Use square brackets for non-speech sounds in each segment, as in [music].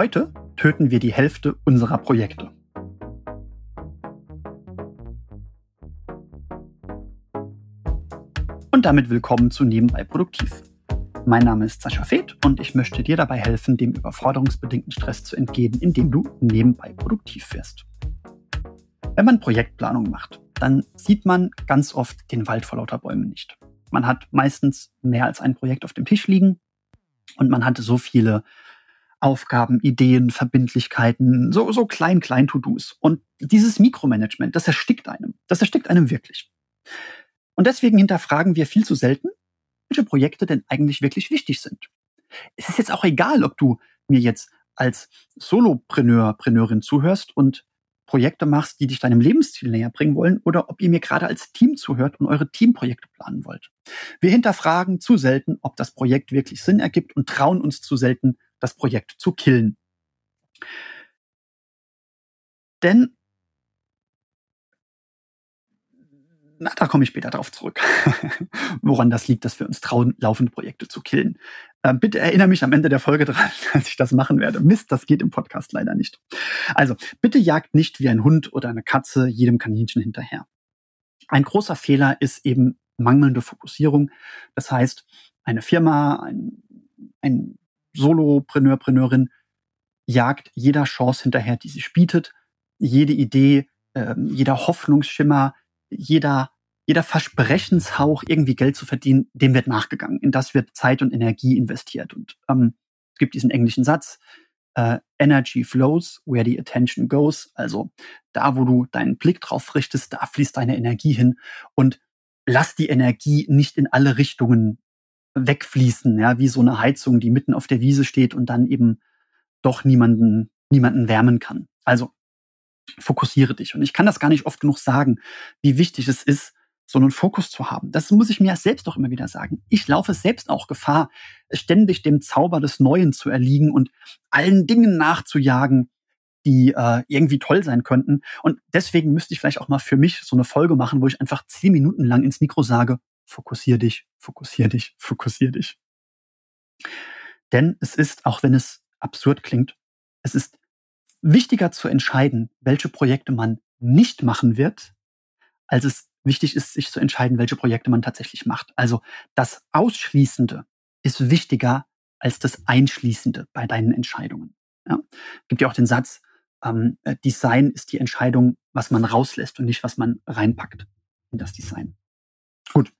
Heute töten wir die Hälfte unserer Projekte. Und damit willkommen zu Nebenbei Produktiv. Mein Name ist Sascha Feth und ich möchte dir dabei helfen, dem überforderungsbedingten Stress zu entgehen, indem du nebenbei produktiv wirst. Wenn man Projektplanung macht, dann sieht man ganz oft den Wald vor lauter Bäumen nicht. Man hat meistens mehr als ein Projekt auf dem Tisch liegen und man hat so viele Aufgaben, Ideen, Verbindlichkeiten, so, so klein, klein To-Dos. Und dieses Mikromanagement, das erstickt einem. Das erstickt einem wirklich. Und deswegen hinterfragen wir viel zu selten, welche Projekte denn eigentlich wirklich wichtig sind. Es ist jetzt auch egal, ob du mir jetzt als Solopreneur, Preneurin zuhörst und Projekte machst, die dich deinem Lebensziel näher bringen wollen, oder ob ihr mir gerade als Team zuhört und eure Teamprojekte planen wollt. Wir hinterfragen zu selten, ob das Projekt wirklich Sinn ergibt und trauen uns zu selten, das Projekt zu killen. Denn na, da komme ich später drauf zurück, [laughs] woran das liegt, dass wir uns trauen, laufende Projekte zu killen. Ähm, bitte erinnere mich am Ende der Folge dran, [laughs] dass ich das machen werde. Mist, das geht im Podcast leider nicht. Also, bitte jagt nicht wie ein Hund oder eine Katze jedem Kaninchen hinterher. Ein großer Fehler ist eben mangelnde Fokussierung. Das heißt, eine Firma, ein, ein Solopreneur, Preneurin jagt jeder Chance hinterher, die sich bietet, jede Idee, äh, jeder Hoffnungsschimmer, jeder, jeder Versprechenshauch, irgendwie Geld zu verdienen, dem wird nachgegangen. In das wird Zeit und Energie investiert. Und ähm, es gibt diesen englischen Satz, äh, Energy flows where the attention goes. Also da, wo du deinen Blick drauf richtest, da fließt deine Energie hin. Und lass die Energie nicht in alle Richtungen wegfließen, ja, wie so eine Heizung, die mitten auf der Wiese steht und dann eben doch niemanden, niemanden wärmen kann. Also fokussiere dich. Und ich kann das gar nicht oft genug sagen, wie wichtig es ist, so einen Fokus zu haben. Das muss ich mir selbst auch immer wieder sagen. Ich laufe selbst auch Gefahr, ständig dem Zauber des Neuen zu erliegen und allen Dingen nachzujagen, die äh, irgendwie toll sein könnten. Und deswegen müsste ich vielleicht auch mal für mich so eine Folge machen, wo ich einfach zehn Minuten lang ins Mikro sage, fokussier dich, fokussier dich, [laughs] fokussier dich. Denn es ist, auch wenn es absurd klingt, es ist wichtiger zu entscheiden, welche Projekte man nicht machen wird, als es wichtig ist, sich zu entscheiden, welche Projekte man tatsächlich macht. Also das Ausschließende ist wichtiger als das Einschließende bei deinen Entscheidungen. Ja? Gibt ja auch den Satz, ähm, äh, Design ist die Entscheidung, was man rauslässt und nicht, was man reinpackt in das Design. Gut.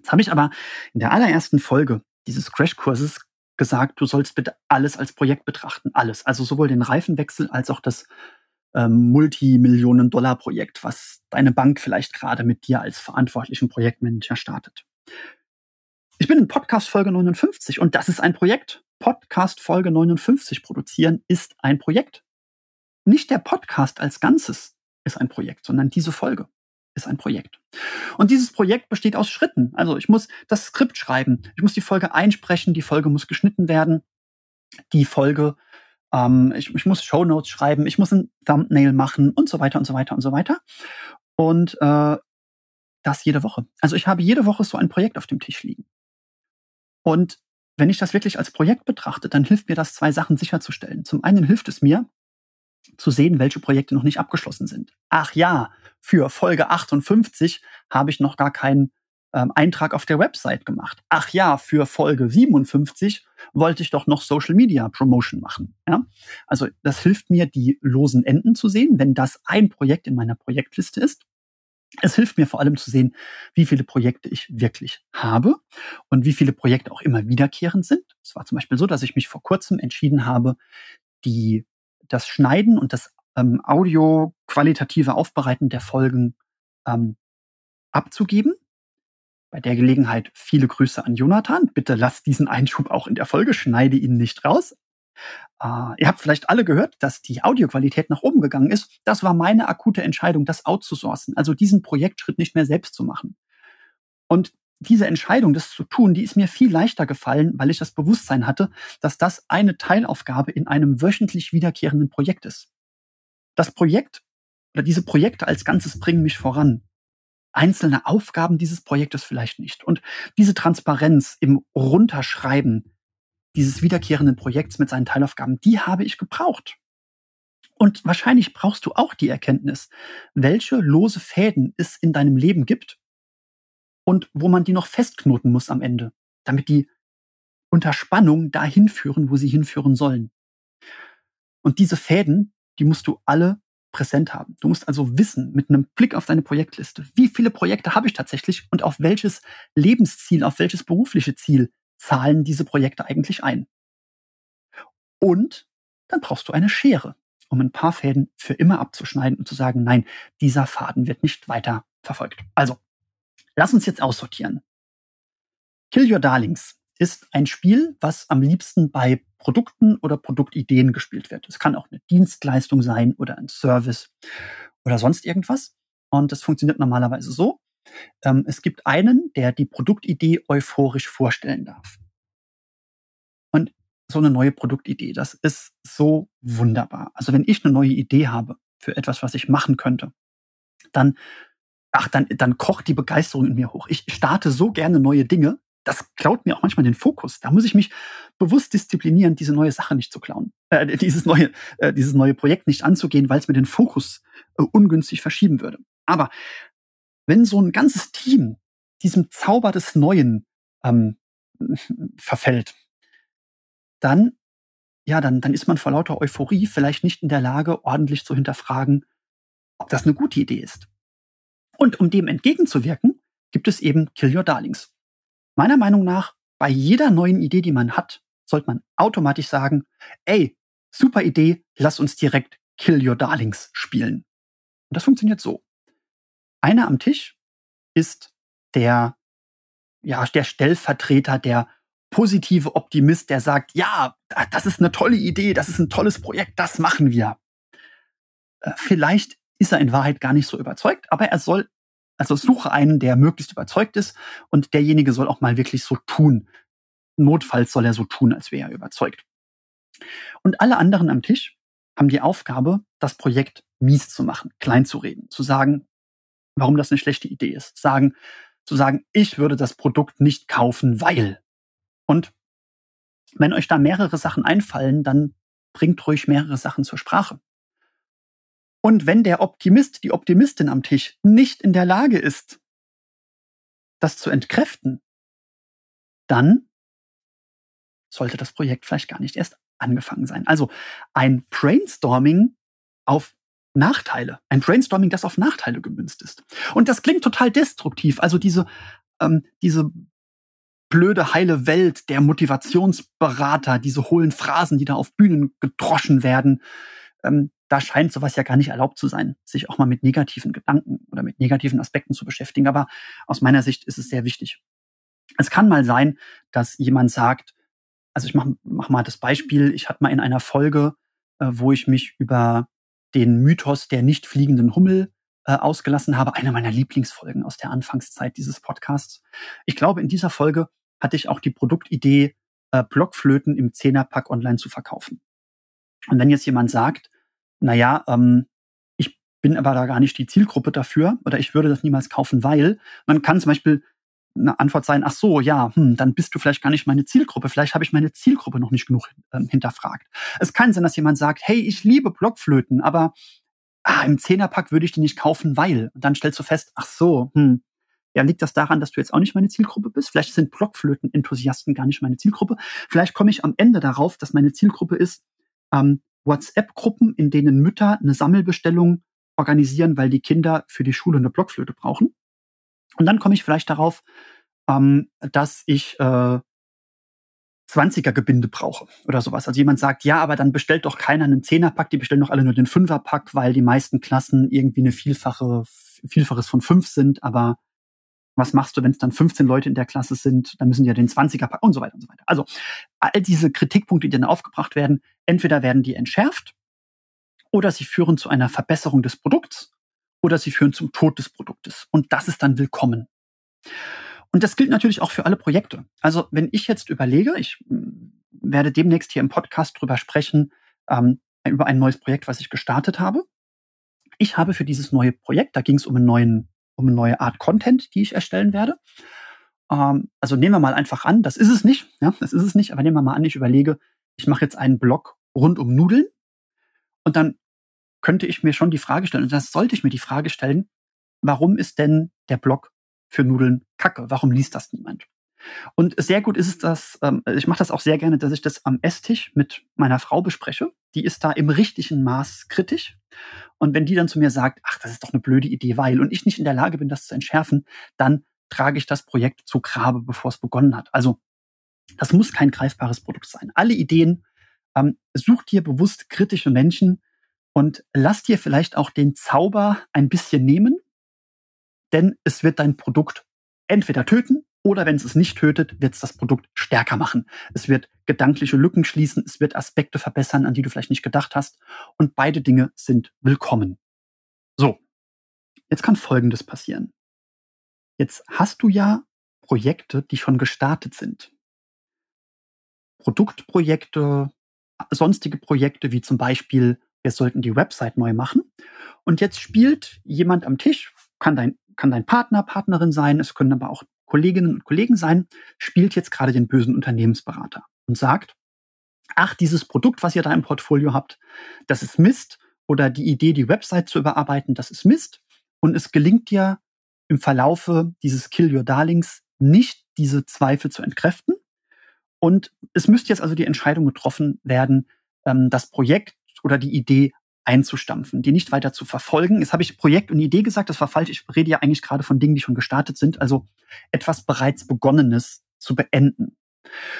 Jetzt habe ich aber in der allerersten Folge dieses Crashkurses gesagt, du sollst bitte alles als Projekt betrachten. Alles. Also sowohl den Reifenwechsel als auch das ähm, Multimillionen-Dollar-Projekt, was deine Bank vielleicht gerade mit dir als verantwortlichen Projektmanager startet. Ich bin in Podcast Folge 59 und das ist ein Projekt. Podcast Folge 59 produzieren ist ein Projekt. Nicht der Podcast als Ganzes ist ein Projekt, sondern diese Folge ist ein Projekt. Und dieses Projekt besteht aus Schritten. Also ich muss das Skript schreiben, ich muss die Folge einsprechen, die Folge muss geschnitten werden, die Folge, ähm, ich, ich muss Show Notes schreiben, ich muss ein Thumbnail machen und so weiter und so weiter und so weiter. Und äh, das jede Woche. Also ich habe jede Woche so ein Projekt auf dem Tisch liegen. Und wenn ich das wirklich als Projekt betrachte, dann hilft mir das, zwei Sachen sicherzustellen. Zum einen hilft es mir, zu sehen, welche Projekte noch nicht abgeschlossen sind. Ach ja, für Folge 58 habe ich noch gar keinen ähm, Eintrag auf der Website gemacht. Ach ja, für Folge 57 wollte ich doch noch Social Media Promotion machen. Ja? Also das hilft mir, die losen Enden zu sehen, wenn das ein Projekt in meiner Projektliste ist. Es hilft mir vor allem zu sehen, wie viele Projekte ich wirklich habe und wie viele Projekte auch immer wiederkehrend sind. Es war zum Beispiel so, dass ich mich vor kurzem entschieden habe, die das Schneiden und das ähm, Audio-qualitative Aufbereiten der Folgen ähm, abzugeben. Bei der Gelegenheit viele Grüße an Jonathan. Bitte lasst diesen Einschub auch in der Folge, schneide ihn nicht raus. Uh, ihr habt vielleicht alle gehört, dass die Audioqualität nach oben gegangen ist. Das war meine akute Entscheidung, das outzusourcen, also diesen Projektschritt nicht mehr selbst zu machen. Und diese Entscheidung, das zu tun, die ist mir viel leichter gefallen, weil ich das Bewusstsein hatte, dass das eine Teilaufgabe in einem wöchentlich wiederkehrenden Projekt ist. Das Projekt oder diese Projekte als Ganzes bringen mich voran. Einzelne Aufgaben dieses Projektes vielleicht nicht. Und diese Transparenz im Runterschreiben dieses wiederkehrenden Projekts mit seinen Teilaufgaben, die habe ich gebraucht. Und wahrscheinlich brauchst du auch die Erkenntnis, welche lose Fäden es in deinem Leben gibt und wo man die noch festknoten muss am Ende, damit die unter Spannung dahin führen, wo sie hinführen sollen. Und diese Fäden, die musst du alle präsent haben. Du musst also wissen, mit einem Blick auf deine Projektliste, wie viele Projekte habe ich tatsächlich und auf welches Lebensziel, auf welches berufliche Ziel zahlen diese Projekte eigentlich ein. Und dann brauchst du eine Schere, um ein paar Fäden für immer abzuschneiden und zu sagen, nein, dieser Faden wird nicht weiter verfolgt. Also, lass uns jetzt aussortieren. Kill Your Darlings ist ein Spiel, was am liebsten bei Produkten oder Produktideen gespielt wird. Es kann auch eine Dienstleistung sein oder ein Service oder sonst irgendwas. Und das funktioniert normalerweise so. Ähm, es gibt einen, der die Produktidee euphorisch vorstellen darf. Und so eine neue Produktidee, das ist so wunderbar. Also wenn ich eine neue Idee habe für etwas, was ich machen könnte, dann, ach, dann, dann kocht die Begeisterung in mir hoch. Ich starte so gerne neue Dinge, das klaut mir auch manchmal den Fokus. Da muss ich mich bewusst disziplinieren, diese neue Sache nicht zu klauen, äh, [laughs] dieses neue, äh, dieses neue Projekt nicht anzugehen, weil es mir den Fokus äh, ungünstig verschieben würde. Aber wenn so ein ganzes Team diesem Zauber des Neuen ähm, [laughs] verfällt, dann ja, dann, dann ist man vor lauter Euphorie vielleicht nicht in der Lage, ordentlich zu hinterfragen, ob das eine gute Idee ist. Und um dem entgegenzuwirken, gibt es eben Kill Your Darlings. Meiner Meinung nach, bei jeder neuen Idee, die man hat, sollte man automatisch sagen, ey, super Idee, lass uns direkt Kill Your Darlings spielen. Und das funktioniert so. Einer am Tisch ist der, ja, der Stellvertreter, der positive Optimist, der sagt, ja, das ist eine tolle Idee, das ist ein tolles Projekt, das machen wir. Äh, vielleicht ist er in Wahrheit gar nicht so überzeugt, aber er soll also suche einen, der möglichst überzeugt ist und derjenige soll auch mal wirklich so tun. Notfalls soll er so tun, als wäre er überzeugt. Und alle anderen am Tisch haben die Aufgabe, das Projekt mies zu machen, klein zu reden, zu sagen, warum das eine schlechte Idee ist, sagen, zu sagen, ich würde das Produkt nicht kaufen, weil. Und wenn euch da mehrere Sachen einfallen, dann bringt ruhig mehrere Sachen zur Sprache. Und wenn der Optimist, die Optimistin am Tisch nicht in der Lage ist, das zu entkräften, dann sollte das Projekt vielleicht gar nicht erst angefangen sein. Also ein Brainstorming auf Nachteile, ein Brainstorming, das auf Nachteile gemünzt ist. Und das klingt total destruktiv. Also diese, ähm, diese blöde heile Welt der Motivationsberater, diese hohlen Phrasen, die da auf Bühnen gedroschen werden, ähm, da scheint sowas ja gar nicht erlaubt zu sein, sich auch mal mit negativen Gedanken oder mit negativen Aspekten zu beschäftigen. Aber aus meiner Sicht ist es sehr wichtig. Es kann mal sein, dass jemand sagt, also ich mache mach mal das Beispiel, ich hatte mal in einer Folge, äh, wo ich mich über den Mythos der nicht fliegenden Hummel äh, ausgelassen habe, eine meiner Lieblingsfolgen aus der Anfangszeit dieses Podcasts. Ich glaube, in dieser Folge hatte ich auch die Produktidee, äh, Blockflöten im Zehnerpack online zu verkaufen. Und wenn jetzt jemand sagt, naja, ähm, ich bin aber da gar nicht die Zielgruppe dafür oder ich würde das niemals kaufen, weil man kann zum Beispiel eine Antwort sein, ach so, ja, hm, dann bist du vielleicht gar nicht meine Zielgruppe. Vielleicht habe ich meine Zielgruppe noch nicht genug ähm, hinterfragt. Es kann sein, dass jemand sagt, hey, ich liebe Blockflöten, aber ah, im Zehnerpack würde ich die nicht kaufen, weil. Und dann stellst du fest, ach so, hm, ja, liegt das daran, dass du jetzt auch nicht meine Zielgruppe bist? Vielleicht sind Blockflöten-Enthusiasten gar nicht meine Zielgruppe. Vielleicht komme ich am Ende darauf, dass meine Zielgruppe ist, ähm, WhatsApp-Gruppen, in denen Mütter eine Sammelbestellung organisieren, weil die Kinder für die Schule eine Blockflöte brauchen. Und dann komme ich vielleicht darauf, ähm, dass ich äh, 20er-Gebinde brauche oder sowas. Also jemand sagt, ja, aber dann bestellt doch keiner einen Zehner-Pack, die bestellen doch alle nur den Fünfer-Pack, weil die meisten Klassen irgendwie eine Vielfache, Vielfaches von fünf sind, aber was machst du, wenn es dann 15 Leute in der Klasse sind? Dann müssen die ja den 20er packen und so weiter und so weiter. Also all diese Kritikpunkte, die dann aufgebracht werden, entweder werden die entschärft oder sie führen zu einer Verbesserung des Produkts oder sie führen zum Tod des Produktes. Und das ist dann willkommen. Und das gilt natürlich auch für alle Projekte. Also wenn ich jetzt überlege, ich hm, werde demnächst hier im Podcast drüber sprechen, ähm, über ein neues Projekt, was ich gestartet habe. Ich habe für dieses neue Projekt, da ging es um um eine neue Art Content, die ich erstellen werde. ähm, also nehmen wir mal einfach an, das ist es nicht, ja, das ist es nicht, aber nehmen wir mal an, ich überlege, ich mache jetzt einen Blog rund um Nudeln und dann könnte ich mir schon die Frage stellen, und das sollte ich mir die Frage stellen, warum ist denn der Blog für Nudeln kacke? Warum liest das niemand? Und sehr gut ist es, dass ähm, ich mache das auch sehr gerne, dass ich das am Esstisch mit meiner Frau bespreche. Die ist da im richtigen Maß kritisch. Und wenn die dann zu mir sagt, ach, das ist doch eine blöde Idee, weil, und ich nicht in der Lage bin, das zu entschärfen, dann trage ich das Projekt zu Grabe, bevor es begonnen hat. Also das muss kein greifbares Produkt sein. Alle Ideen, ähm, such dir bewusst kritische Menschen und lass dir vielleicht auch den Zauber ein bisschen nehmen, denn es wird dein Produkt entweder töten oder wenn es es nicht tötet, wird es das Produkt stärker machen. Es wird gedankliche Lücken schließen, es wird Aspekte verbessern, an die du vielleicht nicht gedacht hast. Und beide Dinge sind willkommen. So, jetzt kann Folgendes passieren. Jetzt hast du ja Projekte, die schon gestartet sind. Produktprojekte, sonstige Projekte wie zum Beispiel, wir sollten die Website neu machen. Und jetzt spielt jemand am Tisch, kann dein, kann dein Partner, Partnerin sein, es können aber auch Kolleginnen und Kollegen sein, spielt jetzt gerade den bösen Unternehmensberater und sagt, ach, dieses Produkt, was ihr da im Portfolio habt, das ist Mist oder die Idee, die Website zu überarbeiten, das ist Mist und es gelingt dir im Verlaufe dieses Kill Your Darlings nicht, diese Zweifel zu entkräften. Und es müsste jetzt also die Entscheidung getroffen werden, ähm, das Projekt oder die Idee einzustampfen, die nicht weiter zu verfolgen. Jetzt habe ich Projekt und Idee gesagt, das war falsch. Ich rede ja eigentlich gerade von Dingen, die schon gestartet sind, also etwas bereits Begonnenes zu beenden.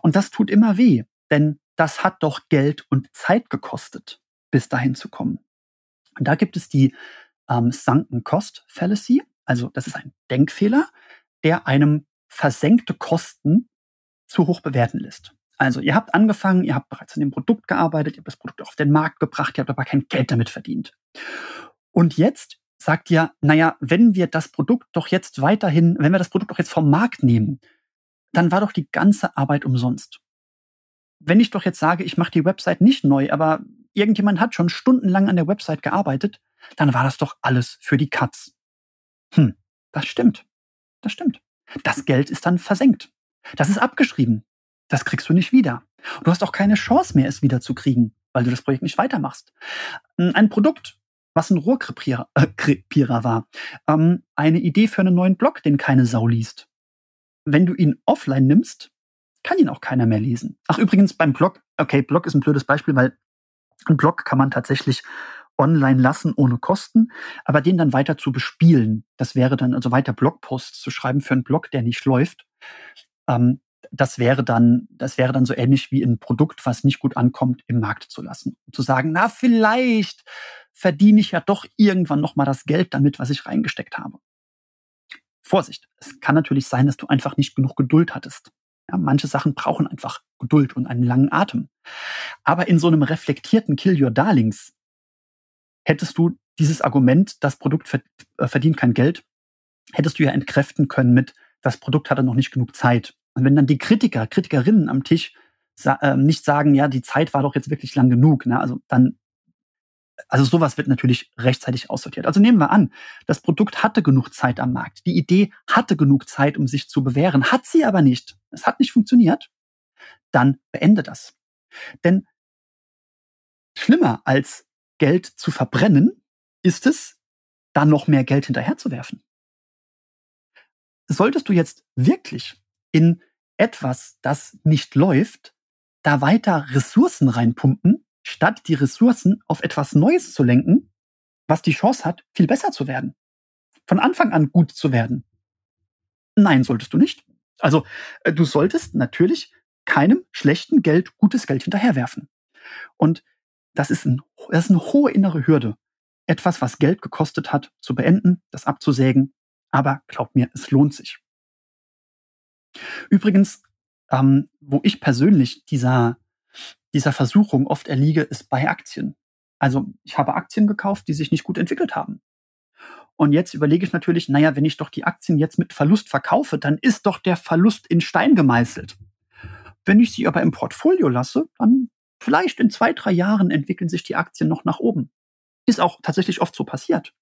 Und das tut immer weh, denn das hat doch Geld und Zeit gekostet, bis dahin zu kommen. Und da gibt es die ähm, Sunken Cost Fallacy, also das ist ein Denkfehler, der einem versenkte Kosten zu hoch bewerten lässt. Also ihr habt angefangen, ihr habt bereits an dem Produkt gearbeitet, ihr habt das Produkt auf den Markt gebracht, ihr habt aber kein Geld damit verdient. Und jetzt sagt ihr, naja, wenn wir das Produkt doch jetzt weiterhin, wenn wir das Produkt doch jetzt vom Markt nehmen, dann war doch die ganze Arbeit umsonst. Wenn ich doch jetzt sage, ich mache die Website nicht neu, aber irgendjemand hat schon stundenlang an der Website gearbeitet, dann war das doch alles für die Katz. Hm, das stimmt. Das stimmt. Das Geld ist dann versenkt. Das ist abgeschrieben. Das kriegst du nicht wieder. Du hast auch keine Chance mehr, es wieder zu kriegen, weil du das Projekt nicht weitermachst. Ein Produkt, was ein Rohrkrepierer äh, war, ähm, eine Idee für einen neuen Blog, den keine Sau liest. Wenn du ihn offline nimmst, kann ihn auch keiner mehr lesen. Ach, übrigens beim Blog, okay, Blog ist ein blödes Beispiel, weil ein Blog kann man tatsächlich online lassen ohne Kosten, aber den dann weiter zu bespielen, das wäre dann also weiter Blogposts zu schreiben für einen Blog, der nicht läuft, ähm, das wäre dann, das wäre dann so ähnlich wie ein Produkt, was nicht gut ankommt, im Markt zu lassen. Und zu sagen, na, vielleicht verdiene ich ja doch irgendwann nochmal das Geld damit, was ich reingesteckt habe. Vorsicht. Es kann natürlich sein, dass du einfach nicht genug Geduld hattest. Ja, manche Sachen brauchen einfach Geduld und einen langen Atem. Aber in so einem reflektierten Kill Your Darlings hättest du dieses Argument, das Produkt äh, verdient kein Geld, hättest du ja entkräften können mit, das Produkt hatte noch nicht genug Zeit. Und wenn dann die Kritiker, Kritikerinnen am Tisch sa äh, nicht sagen, ja, die Zeit war doch jetzt wirklich lang genug, ne? also dann, also sowas wird natürlich rechtzeitig aussortiert. Also nehmen wir an, das Produkt hatte genug Zeit am Markt. Die Idee hatte genug Zeit, um sich zu bewähren, hat sie aber nicht. Es hat nicht funktioniert. Dann beende das. Denn schlimmer als Geld zu verbrennen, ist es, da noch mehr Geld hinterherzuwerfen. Solltest du jetzt wirklich in etwas, das nicht läuft, da weiter Ressourcen reinpumpen, statt die Ressourcen auf etwas Neues zu lenken, was die Chance hat, viel besser zu werden. Von Anfang an gut zu werden. Nein, solltest du nicht. Also, äh, du solltest natürlich keinem schlechten Geld gutes Geld hinterherwerfen. Und das ist, ein, das ist eine hohe innere Hürde. Etwas, was Geld gekostet hat, zu beenden, das abzusägen. Aber glaub mir, es lohnt sich. Übrigens, ähm, wo ich persönlich dieser, dieser Versuchung oft erliege, ist bei Aktien. Also ich habe Aktien gekauft, die sich nicht gut entwickelt haben. Und jetzt überlege ich natürlich, naja, wenn ich doch die Aktien jetzt mit Verlust verkaufe, dann ist doch der Verlust in Stein gemeißelt. Wenn ich sie aber im Portfolio lasse, dann vielleicht in zwei, drei Jahren entwickeln sich die Aktien noch nach oben. Ist auch tatsächlich oft so passiert.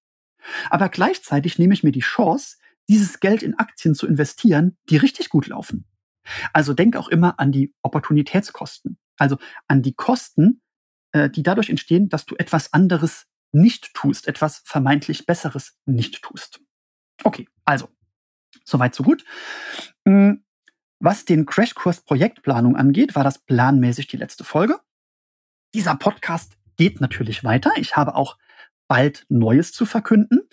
Aber gleichzeitig nehme ich mir die Chance, dieses Geld in Aktien zu investieren, die richtig gut laufen. Also denk auch immer an die Opportunitätskosten, also an die Kosten, äh, die dadurch entstehen, dass du etwas anderes nicht tust, etwas vermeintlich Besseres nicht tust. Okay, also, soweit so gut. Hm, was den Crashkurs Projektplanung angeht, war das planmäßig die letzte Folge. Dieser Podcast geht natürlich weiter. Ich habe auch bald Neues zu verkünden.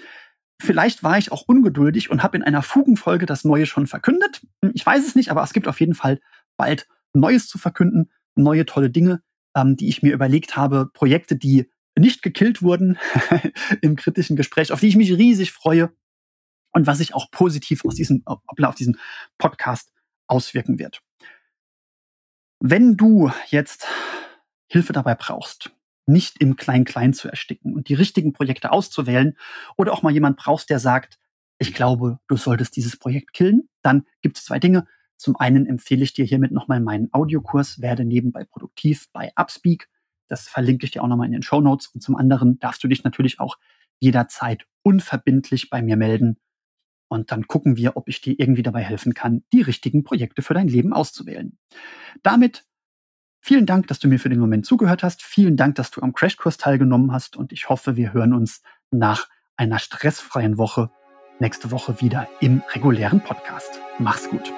Vielleicht war ich auch ungeduldig und habe in einer Fugenfolge das Neue schon verkündet. Ich weiß es nicht, aber es gibt auf jeden Fall bald Neues zu verkünden, neue tolle Dinge, ähm, die ich mir überlegt habe, Projekte, die nicht gekillt wurden [laughs] im kritischen Gespräch, auf die ich mich riesig freue und was sich auch positiv aus diesem, auf diesen Podcast auswirken wird. Wenn du jetzt Hilfe dabei brauchst, nicht im Klein-Klein zu ersticken und die richtigen Projekte auszuwählen oder auch mal jemand brauchst, der sagt, ich glaube, du solltest dieses Projekt killen, dann gibt es zwei Dinge. Zum einen empfehle ich dir hiermit nochmal meinen Audiokurs Werde nebenbei produktiv bei Upspeak. Das verlinke ich dir auch nochmal in den Show Notes. Und zum anderen darfst du dich natürlich auch jederzeit unverbindlich bei mir melden. Und dann gucken wir, ob ich dir irgendwie dabei helfen kann, die richtigen Projekte für dein Leben auszuwählen. Damit vielen Dank, dass du mir für den Moment zugehört hast. Vielen Dank, dass du am Crashkurs teilgenommen hast. Und ich hoffe, wir hören uns nach einer stressfreien Woche nächste Woche wieder im regulären Podcast. Mach's gut.